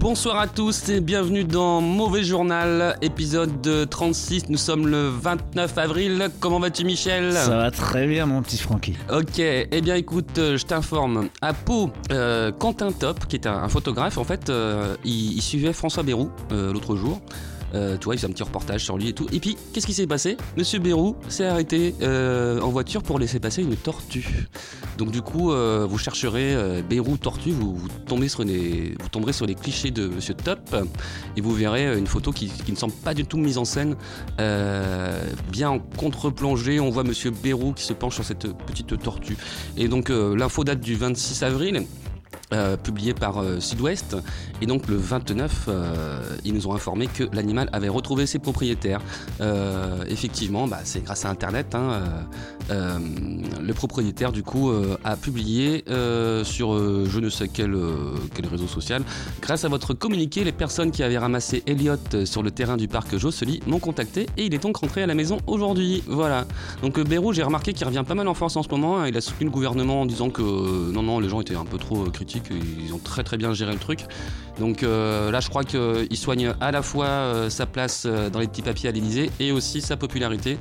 Bonsoir à tous et bienvenue dans Mauvais Journal, épisode 36. Nous sommes le 29 avril. Comment vas-tu, Michel? Ça va très bien, mon petit Francky. Ok, eh bien écoute, euh, je t'informe. À Pau, euh, Quentin Top, qui est un, un photographe, en fait, euh, il, il suivait François euh, l'autre jour. Euh, tu vois, il fait un petit reportage sur lui et tout. Et puis, qu'est-ce qui s'est passé? Monsieur Bayrou s'est arrêté euh, en voiture pour laisser passer une tortue. Donc du coup, euh, vous chercherez euh, Bayrou tortue, vous, tombez sur vous tomberez sur les clichés de Monsieur Top et vous verrez euh, une photo qui, ne semble pas du tout mise en scène, euh, bien en contre-plongée. On voit Monsieur Bayrou qui se penche sur cette petite tortue. Et donc l'info date du 26 avril. Euh, publié par euh, et donc le 29 euh, ils nous ont informé que l'animal avait retrouvé ses propriétaires. Euh, effectivement bah, c'est grâce à internet hein, euh, le propriétaire du coup a publié sur je ne sais quel, quel réseau social. Grâce à votre communiqué les personnes qui avaient ramassé Elliot sur le terrain du parc Josely m'ont contacté et il est donc rentré à la maison aujourd'hui. Voilà. Donc Bérou j'ai remarqué qu'il revient pas mal en force en ce moment hein. il a soutenu le gouvernement en disant que non non les gens étaient un peu trop critiques et ils ont très très bien géré le truc donc euh, là je crois qu'il soigne à la fois euh, sa place euh, dans les petits papiers à l'Elysée et aussi sa popularité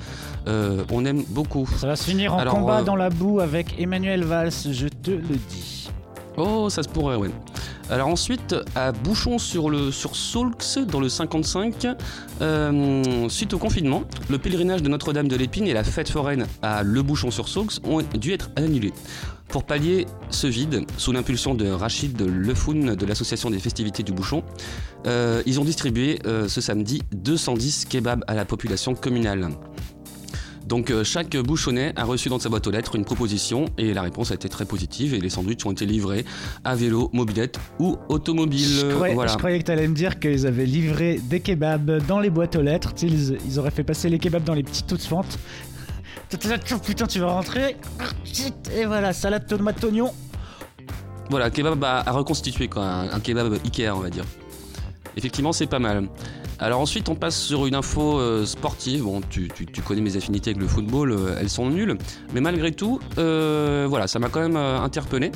on aime beaucoup Ça va se finir en Alors, combat dans la boue avec Emmanuel Valls, je te le dis. Oh, ça se pourrait, ouais. Alors ensuite, à Bouchon sur le sur Saulx, dans le 55, euh, suite au confinement, le pèlerinage de Notre-Dame de l'Épine et la fête foraine à Le Bouchon sur Saulx ont dû être annulés. Pour pallier ce vide, sous l'impulsion de Rachid Lefoun de l'association des festivités du Bouchon, euh, ils ont distribué euh, ce samedi 210 kebabs à la population communale. Donc euh, chaque bouchonnet a reçu dans sa boîte aux lettres une proposition et la réponse a été très positive et les sandwichs ont été livrés à vélo, mobilette ou automobile. Je croyais, voilà. je croyais que tu allais me dire qu'ils avaient livré des kebabs dans les boîtes aux lettres. Ils auraient fait passer les kebabs dans les petites toutes fentes. Putain, tu vas rentrer. Et voilà, salade tomate oignon. Voilà, kebab à, reconstituer quoi, un, kebab Ikea on va dire. Effectivement c'est pas mal. Alors ensuite on passe sur une info euh, sportive. Bon tu, tu- tu connais mes affinités avec le football, euh, elles sont nulles. Mais malgré tout, euh, voilà, ça m'a quand même interpellé.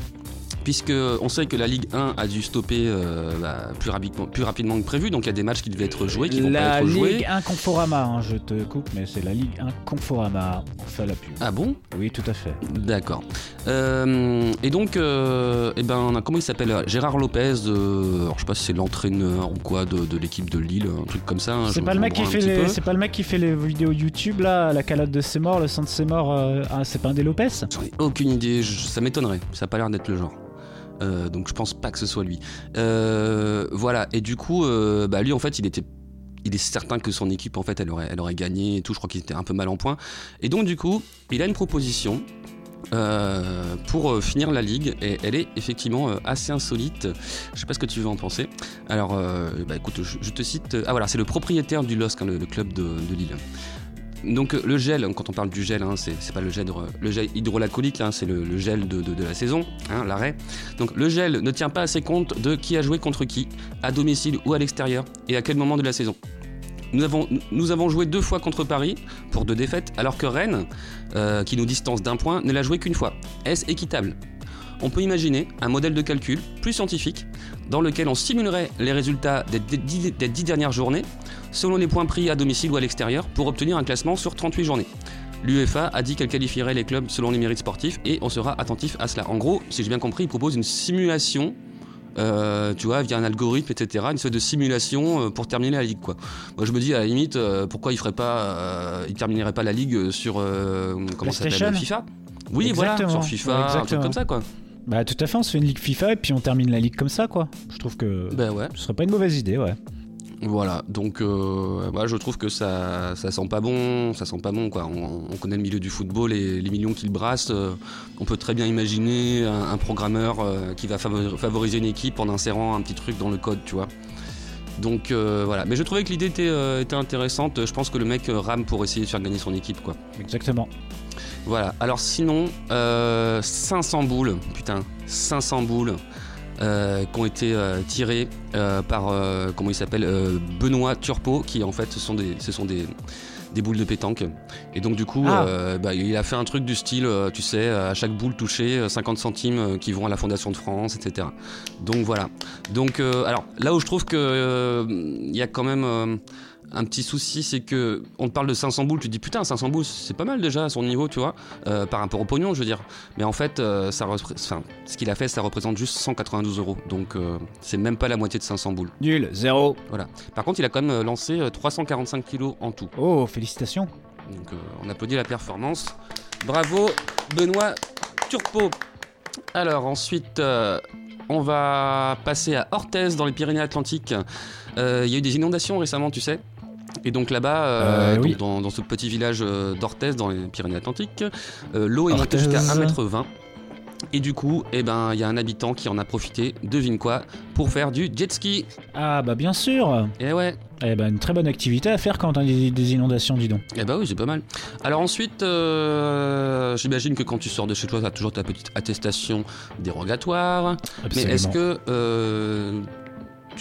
Puisque on sait que la Ligue 1 a dû stopper euh, bah, plus, rapidement, plus rapidement que prévu, donc il y a des matchs qui devaient être joués, qui vont pas La être joués. Ligue 1 Conforama, hein, je te coupe, mais c'est la Ligue 1 Conforama. On fait la pub. Ah bon? Oui, tout à fait. D'accord. Euh, et donc, euh, eh ben, comment il s'appelle Gérard Lopez, euh, alors je sais pas si c'est l'entraîneur ou quoi de, de l'équipe de Lille, un truc comme ça. hein, C'est pas, le mec qui fait les, peu. c'est pas le mec qui fait les vidéos YouTube là, la calotte de ses morts, le sang de ses morts. ah, c'est pas un des Lopez? J'en ai aucune idée, je- ça m'étonnerait, ça a pas l'air d'être le genre. Euh, donc je pense pas que ce soit lui. Euh, voilà, et du coup, euh, bah, lui en fait, il était. Il est certain que son équipe en fait elle aurait, gagné et tout, je crois qu'il était un peu mal en point. Et donc du coup, il a une proposition pour finir la ligue et elle est effectivement assez insolite. Je sais pas ce que tu veux en penser. Alors, bah, écoute, je, te cite. Ah voilà, c'est le propriétaire du LOSC, hein, le, club de Lille. Donc euh, le gel, quand on parle du gel, hein, c'est pas le gel, le hein, c'est le, gel de, la saison, hein, l'arrêt. Donc le gel ne tient pas assez compte de qui a joué contre qui, à domicile ou à l'extérieur, et à quel moment de la saison. Nous avons, nous avons joué deux fois contre Paris pour deux défaites, alors que Rennes, euh, qui nous distance d'un point, ne l'a joué qu'une fois. Est-ce équitable? On peut imaginer un modèle de calcul plus scientifique dans lequel on simulerait les résultats des, dix- des dix dernières journées selon les points pris à domicile ou à l'extérieur pour obtenir un classement sur 38 journées. L'UEFA a dit qu'elle qualifierait les clubs selon les mérites sportifs et on sera attentif à cela. En gros, si j'ai bien compris, il propose une simulation, euh, tu vois, via un algorithme, etc., une sorte de simulation euh, pour terminer la ligue, quoi. Moi, je me dis à la limite, euh, pourquoi il ferait pas, il terminerait pas la ligue sur comment ça s'appelle, FIFA? Oui, voilà, Exactement. sur FIFA, Ouais, un truc exactement. comme ça, quoi. Bah tout à fait, on se fait une ligue FIFA et puis on termine la ligue comme ça quoi. Je trouve que Ben ouais. ce serait pas une mauvaise idée, ouais. Voilà, donc euh, moi je trouve que ça, ça sent pas bon, ça sent pas bon quoi. On, on connaît le milieu du football et les millions qu'il brasse. euh, on peut très bien imaginer un, un programmeur euh, qui va favor- favoriser une équipe en insérant un petit truc dans le code, tu vois. Donc voilà. Mais je trouvais que l'idée était, était intéressante. Je pense que le mec rame pour essayer de faire gagner son équipe, quoi. Exactement. Voilà. Alors sinon, euh, 500 boules, putain, 500 boules euh, qui ont été euh, tirées euh, par, euh, comment il s'appelle, euh, Benoît Turpo, qui en fait, ce sont des, ce sont des, des boules de pétanque. Et donc du coup, Ah. euh, bah, il a fait un truc du style, euh, tu sais, à chaque boule touchée, euh, 50 centimes euh, qui vont à la Fondation de France, etc. Donc voilà. Donc euh, alors là où je trouve que euh, il y a quand même euh, un petit souci, c'est que on te parle de 500 boules, tu te dis putain 500 boules, c'est pas mal déjà à son niveau, tu vois, euh, par rapport au pognon, je veux dire. Mais en fait, euh, ça, enfin, ce qu'il a fait, ça représente juste 192 euros. Donc euh, c'est même pas la moitié de 500 boules. Nul, zéro. Par contre, il a quand même lancé euh, 345 kilos en tout. Oh, félicitations. Donc on applaudit la performance. Bravo Benoît Turpo. Alors ensuite, on va passer à Orthez dans les Pyrénées-Atlantiques. Euh, Il y a eu des inondations récemment, tu sais. Et donc là-bas, euh, Euh, oui. dans, dans ce petit village euh, d'Orthez dans les Pyrénées-Atlantiques, l'eau est montée jusqu'à 1m20. Et du coup, eh ben, il y a un habitant qui en a profité, devine quoi, pour faire du jet ski. Ah bah bien sûr. Et ouais, Eh ben une très bonne activité à faire quand on a des, des inondations, dis donc. Eh bah oui, c'est pas mal. Alors ensuite, euh, j'imagine que quand tu sors de chez toi, tu as toujours ta petite attestation dérogatoire. Absolument. Mais est-ce que euh,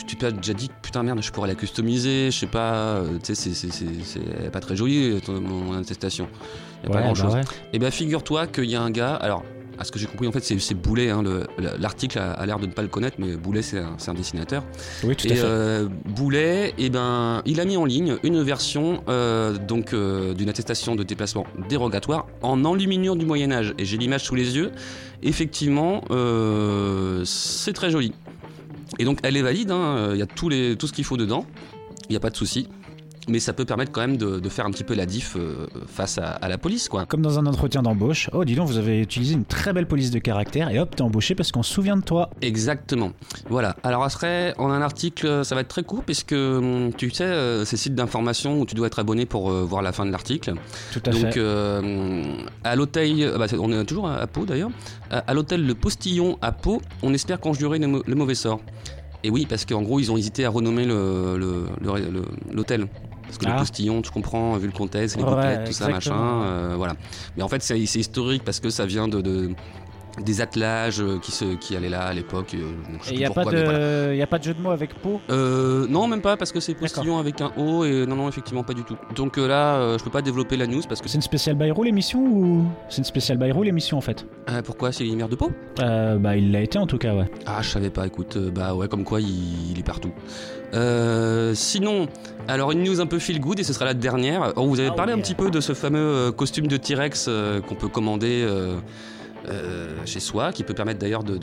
tu t'es déjà dit, putain merde, je pourrais la customiser, je sais pas, euh, tu sais, c'est- pas très joli ton, mon attestation. Il a Ouais, pas grand chose. bah ouais. Et ben figure-toi qu'il y a un gars, alors à ce que j'ai compris en fait c'est Boulet, hein, le- l'article a, a l'air de ne pas le connaître, mais Boulet c'est un, un dessinateur. Oui, tout à Et fait. euh, Boulet, eh ben, il a mis en ligne une version euh, donc euh, d'une attestation de déplacement dérogatoire en enluminure du Moyen Âge. Et j'ai l'image sous les yeux. Effectivement, c'est très joli. Et donc elle est valide. hein, Il y a tous les, tout ce qu'il faut dedans. Il n'y a pas de souci. Mais ça peut permettre quand même de, de faire un petit peu la diff euh, face à, à la police, quoi. Comme dans un entretien d'embauche. Oh, dis donc, vous avez utilisé une très belle police de caractère et hop, t'es embauché parce qu'on se souvient de toi. Exactement. Voilà. Alors après, on a un article, ça va être très court puisque hum, tu sais, euh, ces sites d'information où tu dois être abonné pour euh, voir la fin de l'article. Tout à Donc fait. euh, à l'hôtel, euh, bah, on est toujours à, Pau d'ailleurs, à, à l'hôtel Le Postillon à Pau, on espère conjurer le, mau- le mauvais sort. Et oui, parce qu'en gros, ils ont hésité à renommer le- le- le- le- l'hôtel. Parce que Ah. le postillon, tu comprends, vu le contexte, les Ouais, tout ça, machin, euh, voilà. Mais en fait, c'est c'est historique parce que ça vient de, de- des attelages euh, qui, se, qui allaient là à l'époque. il n'y a, pas voilà. de... y a pas de jeu de mots avec Pau? Euh, non, même pas parce que c'est postillon avec un O et non, non, effectivement pas du tout. Donc euh, là, euh, je peux pas développer la news parce que C'est une spéciale Bayrou l'émission ou c'est une spéciale Bayrou l'émission en fait? Pourquoi? C'est l'hiver de euh, Bah il l'a été en tout cas ouais. Ah, je savais pas, écoute, bah ouais, comme quoi il, il est partout. Sinon, alors une news un peu feel good et ce sera la dernière. Oh, vous avez Oh parlé un petit peu de ce fameux costume de T-Rex qu'on peut commander chez soi, qui peut permettre d'ailleurs de,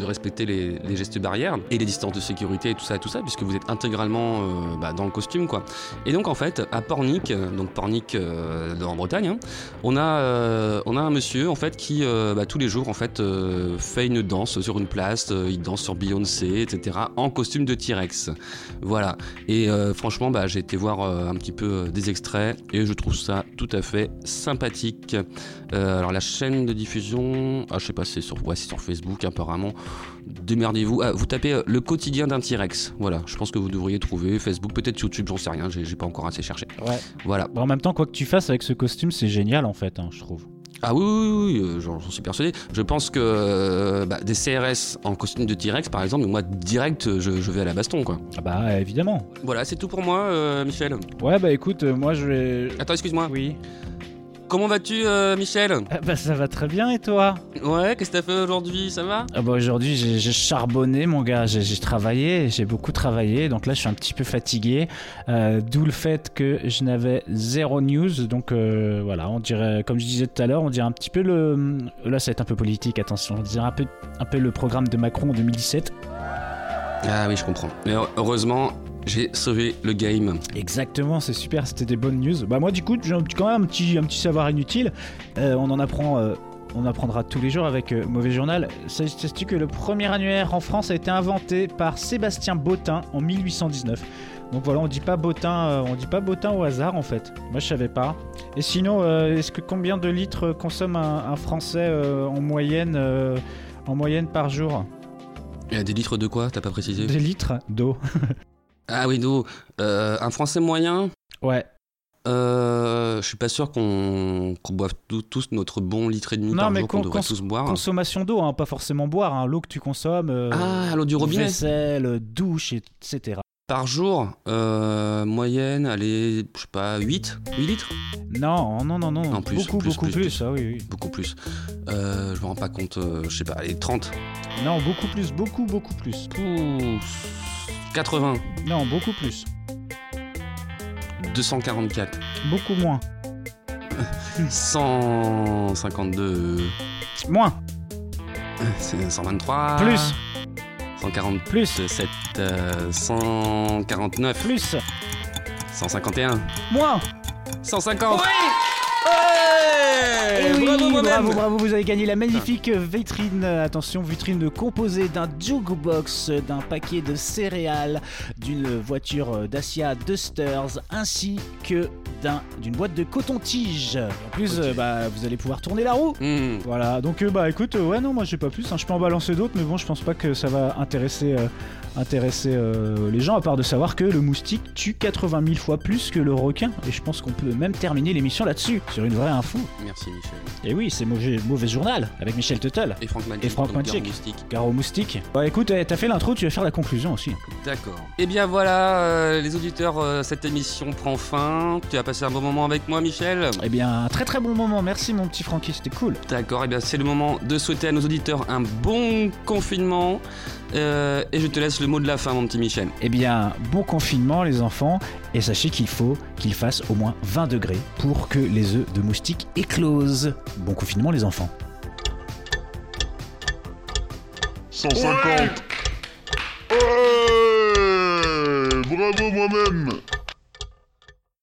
respecter les, gestes barrières et les distances de sécurité et tout ça tout ça, puisque vous êtes intégralement euh, bah, dans le costume, quoi. Et donc en fait, à Pornic, euh, donc Pornic euh, en Bretagne, hein, on a, euh, on a un monsieur en fait qui euh, bah, tous les jours en fait euh, fait une danse sur une place, euh, il danse sur Beyoncé, etc. en costume de T-Rex. Voilà. Et euh, franchement, bah, j'ai été voir euh, un petit peu euh, des extraits et je trouve ça tout à fait sympathique. Euh, alors la chaîne de diffusion, ah, je sais pas, c'est sur, ouais, c'est sur Facebook apparemment. Démerdez-vous. Ah, vous tapez euh, le quotidien d'un T-Rex. Voilà. Je pense que vous devriez trouver Facebook, peut-être YouTube, j'en sais rien. J'ai pas encore assez cherché. Ouais. Voilà. Bon, en même temps, quoi que tu fasses avec ce costume, c'est génial en fait, hein, je trouve. Ah oui, oui, oui, oui, euh, j'en j'en suis persuadé. Je pense que euh, bah, des CRS en costume de T-Rex, par exemple, moi, direct, je, je vais à la baston, quoi. Ah bah évidemment. Voilà, c'est tout pour moi, euh, Michel. Ouais bah écoute, euh, moi je vais... Attends, excuse-moi. Oui. Comment vas-tu, euh, Michel Ah bah ça va très bien et toi? Ouais, qu'est-ce que t'as fait aujourd'hui? Ça va? Ah bah aujourd'hui j'ai charbonné mon gars, j'ai j'ai travaillé, j'ai beaucoup travaillé, donc là je suis un petit peu fatigué, euh, d'où le fait que je n'avais zéro news, donc euh, voilà, on dirait, comme je disais tout à l'heure, on dirait un petit peu le... Là ça va être un peu politique, attention, on dirait un peu, un peu le programme de Macron en 2017. Ah oui, je comprends. Mais heureusement, j'ai sauvé le game. Exactement, c'est super, c'était des bonnes news. Bah moi du coup j'ai quand même un petit, un petit savoir inutile, Euh, on en apprend... euh, on apprendra tous les jours avec euh, Mauvais Journal. Sais-tu que le premier annuaire en France a été inventé par Sébastien Bottin en 1819 Donc voilà, on dit pas Bottin, euh, on dit pas Bottin au hasard en fait. Moi je savais pas. Et sinon, euh, est-ce que combien de litres consomme un, un Français euh, en moyenne, en moyenne par jour? Des litres de quoi? T'as pas précisé? Des litres d'eau. Ah oui, d'eau. Euh, un Français moyen? Ouais. euh, Je suis pas sûr qu'on qu'on boive tous- tous notre bon litre et demi Non, par mais jour qu'on con- devrait tous boire. Consommation d'eau, hein, pas forcément boire. hein, L'eau que tu consommes. euh, Ah, l'eau du robinet Vaisselle, douche, etc. Par jour, euh, moyenne, allez, je sais pas, 8 8 litres? Non, non, non, non. Non, plus, beaucoup, plus, beaucoup plus, plus. Ah oui, oui. Beaucoup plus. Euh, je me rends pas compte, je sais pas, allez, 30 Non, beaucoup plus, beaucoup, beaucoup plus. Ouh, 80 Non, beaucoup plus. 244 Beaucoup moins. 152 Moins. c'est 123 Plus. 147 Plus. euh, 149 Plus. 151 Moins. 150 Eh oui, Bravo bravo, bravo, vous avez gagné la magnifique vitrine, euh, attention, vitrine composée d'un jukebox, d'un paquet de céréales, d'une voiture euh, Dacia Dusters, ainsi que d'un- d'une boîte de coton-tige. En plus, euh, bah, vous allez pouvoir tourner la roue. Hmm. Voilà, donc euh, bah écoute, euh, ouais non, moi j'ai pas plus, hein. je peux en balancer d'autres, mais bon, je pense pas que ça va intéresser, euh, intéresser euh, les gens, à part de savoir que le moustique tue 80 000 fois plus que le requin, et je pense qu'on peut même terminer l'émission là-dessus, sur une vraie info. Merci Michel. Et oui, c'est mauvais, mauvais journal, avec Michel Tuttle. Et Franck Magic. Et Franck Magic. Moustique. Garo Moustique. Bah écoute, eh, t'as fait l'intro, tu vas faire la conclusion aussi. D'accord. Et bien voilà, euh, les auditeurs, euh, cette émission prend fin. Tu as passé un bon moment avec moi Michel Eh bien, un très très bon moment, merci mon petit Francky, c'était cool. D'accord, et bien c'est le moment de souhaiter à nos auditeurs un bon confinement. Et je te laisse le mot de la fin mon petit Michel. Eh bien, bon confinement les enfants, et sachez qu'il faut qu'il fasse au moins 20 degrés pour que les œufs de moustique éclosent. Bon confinement les enfants. 150 Ouais Bravo moi-même